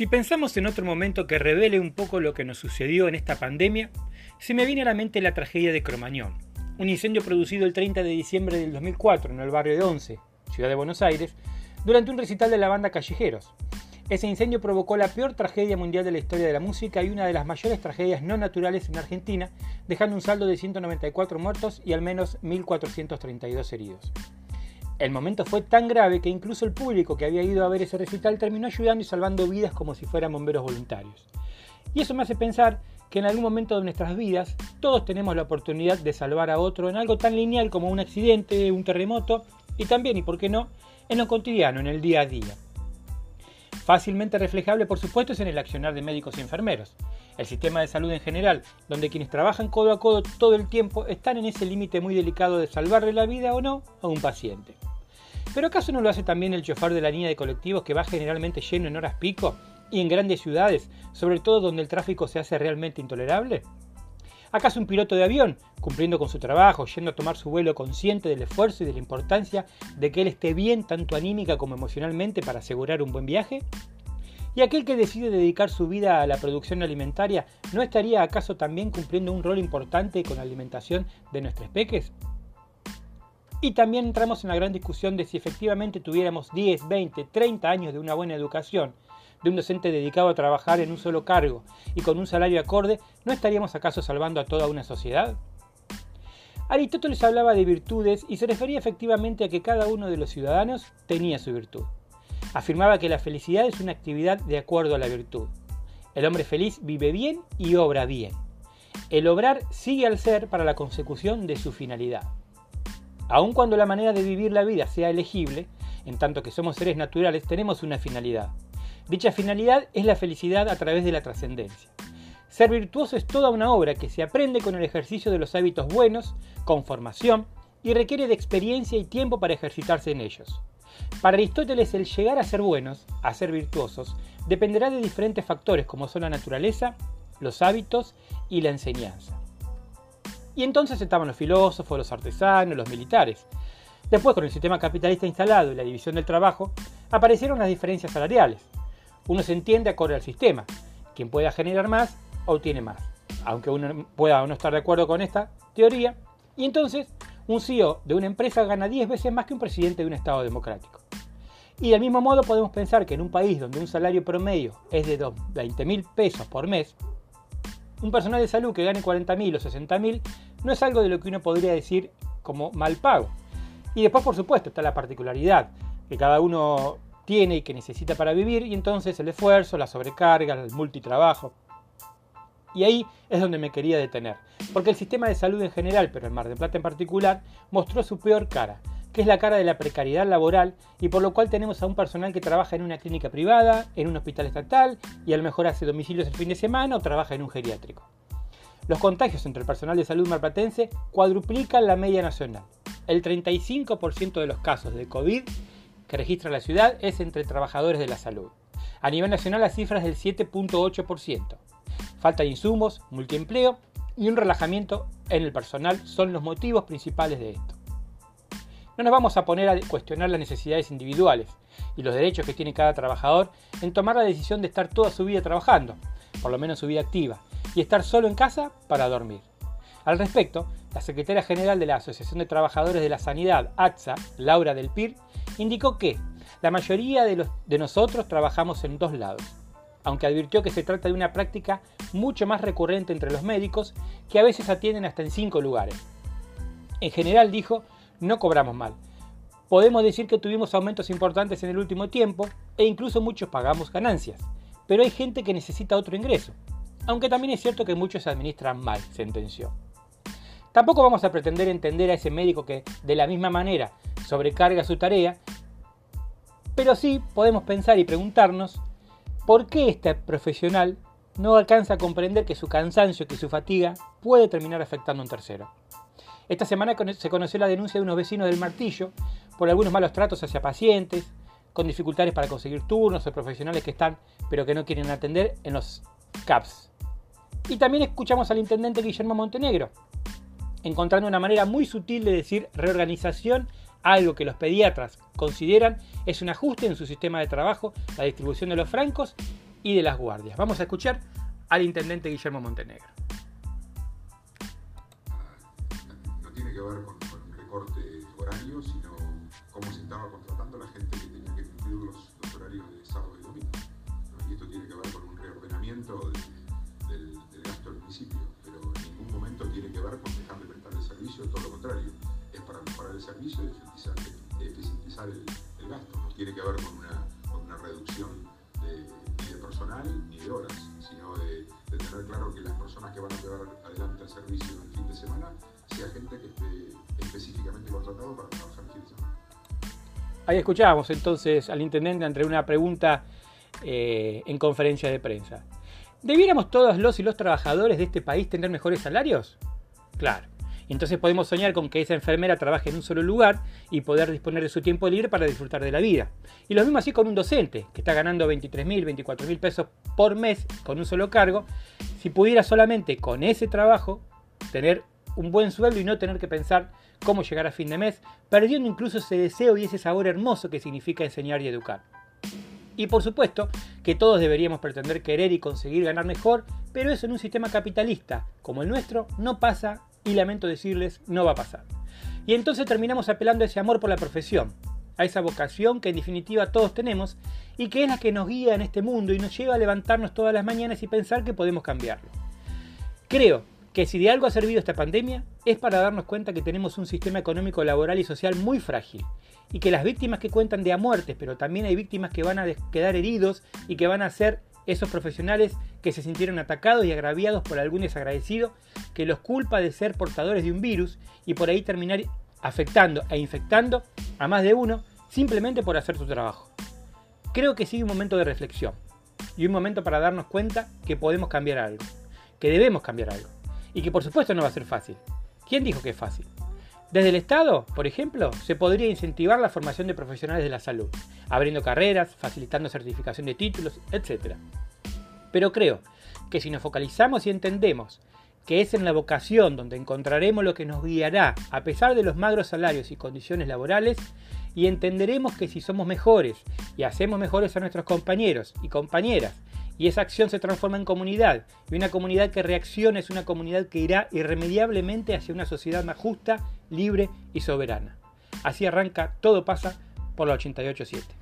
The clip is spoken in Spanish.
Si pensamos en otro momento que revele un poco lo que nos sucedió en esta pandemia, se me viene a la mente la tragedia de Cromañón, un incendio producido el 30 de diciembre del 2004 en el barrio de Once, ciudad de Buenos Aires, durante un recital de la banda Callejeros. Ese incendio provocó la peor tragedia mundial de la historia de la música y una de las mayores tragedias no naturales en Argentina, dejando un saldo de 194 muertos y al menos 1.432 heridos. El momento fue tan grave que incluso el público que había ido a ver ese recital terminó ayudando y salvando vidas como si fueran bomberos voluntarios. Y eso me hace pensar que en algún momento de nuestras vidas todos tenemos la oportunidad de salvar a otro en algo tan lineal como un accidente, un terremoto y también, y por qué no, en lo cotidiano, en el día a día. Fácilmente reflejable, por supuesto, es en el accionar de médicos y enfermeros. El sistema de salud en general, donde quienes trabajan codo a codo todo el tiempo están en ese límite muy delicado de salvarle la vida o no a un paciente. ¿Pero acaso no lo hace también el chofer de la línea de colectivos que va generalmente lleno en horas pico y en grandes ciudades, sobre todo donde el tráfico se hace realmente intolerable? ¿Acaso un piloto de avión, cumpliendo con su trabajo, yendo a tomar su vuelo consciente del esfuerzo y de la importancia de que él esté bien tanto anímica como emocionalmente para asegurar un buen viaje? ¿Y aquel que decide dedicar su vida a la producción alimentaria no estaría acaso también cumpliendo un rol importante con la alimentación de nuestros peques? Y también entramos en la gran discusión de si efectivamente tuviéramos 10, 20, 30 años de una buena educación, de un docente dedicado a trabajar en un solo cargo y con un salario acorde, ¿no estaríamos acaso salvando a toda una sociedad? Aristóteles hablaba de virtudes y se refería efectivamente a que cada uno de los ciudadanos tenía su virtud. Afirmaba que la felicidad es una actividad de acuerdo a la virtud. El hombre feliz vive bien y obra bien. El obrar sigue al ser para la consecución de su finalidad. Aun cuando la manera de vivir la vida sea elegible, en tanto que somos seres naturales, tenemos una finalidad. Dicha finalidad es la felicidad a través de la trascendencia. Ser virtuoso es toda una obra que se aprende con el ejercicio de los hábitos buenos, con formación, y requiere de experiencia y tiempo para ejercitarse en ellos. Para Aristóteles el llegar a ser buenos, a ser virtuosos, dependerá de diferentes factores como son la naturaleza, los hábitos y la enseñanza. Y entonces estaban los filósofos, los artesanos, los militares. Después, con el sistema capitalista instalado y la división del trabajo, aparecieron las diferencias salariales. Uno se entiende acorde al sistema. Quien pueda generar más, obtiene más. Aunque uno pueda no estar de acuerdo con esta teoría. Y entonces, un CEO de una empresa gana 10 veces más que un presidente de un Estado democrático. Y del mismo modo podemos pensar que en un país donde un salario promedio es de 20 mil pesos por mes, un personal de salud que gane 40.000 o 60.000 no es algo de lo que uno podría decir como mal pago. Y después, por supuesto, está la particularidad que cada uno tiene y que necesita para vivir, y entonces el esfuerzo, la sobrecarga, el multitrabajo. Y ahí es donde me quería detener, porque el sistema de salud en general, pero el Mar de Plata en particular, mostró su peor cara, que es la cara de la precariedad laboral y por lo cual tenemos a un personal que trabaja en una clínica privada, en un hospital estatal y a lo mejor hace domicilios el fin de semana o trabaja en un geriátrico. Los contagios entre el personal de salud marplatense cuadruplican la media nacional. El 35% de los casos de COVID que registra la ciudad es entre trabajadores de la salud. A nivel nacional la cifra es del 7.8%. Falta de insumos, multiempleo y un relajamiento en el personal son los motivos principales de esto. No nos vamos a poner a cuestionar las necesidades individuales y los derechos que tiene cada trabajador en tomar la decisión de estar toda su vida trabajando, por lo menos su vida activa, y estar solo en casa para dormir. Al respecto, la secretaria general de la Asociación de Trabajadores de la Sanidad, ATSA, Laura Del Pir, indicó que la mayoría de, de nosotros trabajamos en dos lados, aunque advirtió que se trata de una práctica mucho más recurrente entre los médicos, que a veces atienden hasta en cinco lugares. En general, dijo, no cobramos mal. Podemos decir que tuvimos aumentos importantes en el último tiempo e incluso muchos pagamos ganancias, pero hay gente que necesita otro ingreso, aunque también es cierto que muchos se administran mal, sentenció. Tampoco vamos a pretender entender a ese médico que, de la misma manera, sobrecarga su tarea, pero sí podemos pensar y preguntarnos por qué este profesional no alcanza a comprender que su cansancio, que su fatiga puede terminar afectando a un tercero. Esta semana se conoció la denuncia de unos vecinos del Martillo por algunos malos tratos hacia pacientes, con dificultades para conseguir turnos o profesionales que están pero que no quieren atender en los CAPS. Y también escuchamos al intendente Guillermo Montenegro, encontrando una manera muy sutil de decir reorganización, algo que los pediatras consideran es un ajuste en su sistema de trabajo, la distribución de los francos y de las guardias. Vamos a escuchar al intendente Guillermo Montenegro. Que ver con, un recorte horario, sino cómo se estaba contratando la gente que tenía que cumplir los, horarios de sábado y domingo. Y esto tiene que ver con un reordenamiento de, del, gasto del municipio, pero en ningún momento tiene que ver con dejar de prestar el servicio, todo lo contrario, es para mejorar el servicio y eficientizar, el, el, gasto. No tiene que ver con una personas que van a llevar adelante el servicio el fin de semana sea gente que esté específicamente contratado para trabajar el fin de semana. Ahí escuchábamos entonces al intendente entre una pregunta eh, en conferencia de prensa. ¿Debiéramos todos los y los trabajadores de este país tener mejores salarios? Claro. Entonces podemos soñar con que esa enfermera trabaje en un solo lugar y poder disponer de su tiempo libre para disfrutar de la vida. Y lo mismo así con un docente, que está ganando 23 mil, 24 mil pesos por mes con un solo cargo, si pudiera solamente con ese trabajo tener un buen sueldo y no tener que pensar cómo llegar a fin de mes, perdiendo incluso ese deseo y ese sabor hermoso que significa enseñar y educar. Y por supuesto que todos deberíamos pretender querer y conseguir ganar mejor, pero eso en un sistema capitalista como el nuestro no pasa y lamento decirles no va a pasar. Y entonces terminamos apelando a ese amor por la profesión, a esa vocación que en definitiva todos tenemos y que es la que nos guía en este mundo y nos lleva a levantarnos todas las mañanas y pensar que podemos cambiarlo. Creo que si de algo ha servido esta pandemia es para darnos cuenta que tenemos un sistema económico, laboral y social muy frágil y que las víctimas que cuentan de a muertes, pero también hay víctimas que van a quedar heridos y que van a ser esos profesionales que se sintieron atacados y agraviados por algún desagradecido que los culpa de ser portadores de un virus y por ahí terminar afectando e infectando a más de uno simplemente por hacer su trabajo. Creo que sigue un momento de reflexión y un momento para darnos cuenta que podemos cambiar algo, que debemos cambiar algo y que por supuesto no va a ser fácil. ¿Quién dijo que es fácil? Desde el Estado, por ejemplo, se podría incentivar la formación de profesionales de la salud, abriendo carreras, facilitando certificación de títulos, etc. Pero creo que si nos focalizamos y entendemos que es en la vocación donde encontraremos lo que nos guiará a pesar de los magros salarios y condiciones laborales, y entenderemos que si somos mejores y hacemos mejores a nuestros compañeros y compañeras, y esa acción se transforma en comunidad, y una comunidad que reacciona es una comunidad que irá irremediablemente hacia una sociedad más justa, libre y soberana. Así arranca Todo pasa por la 887.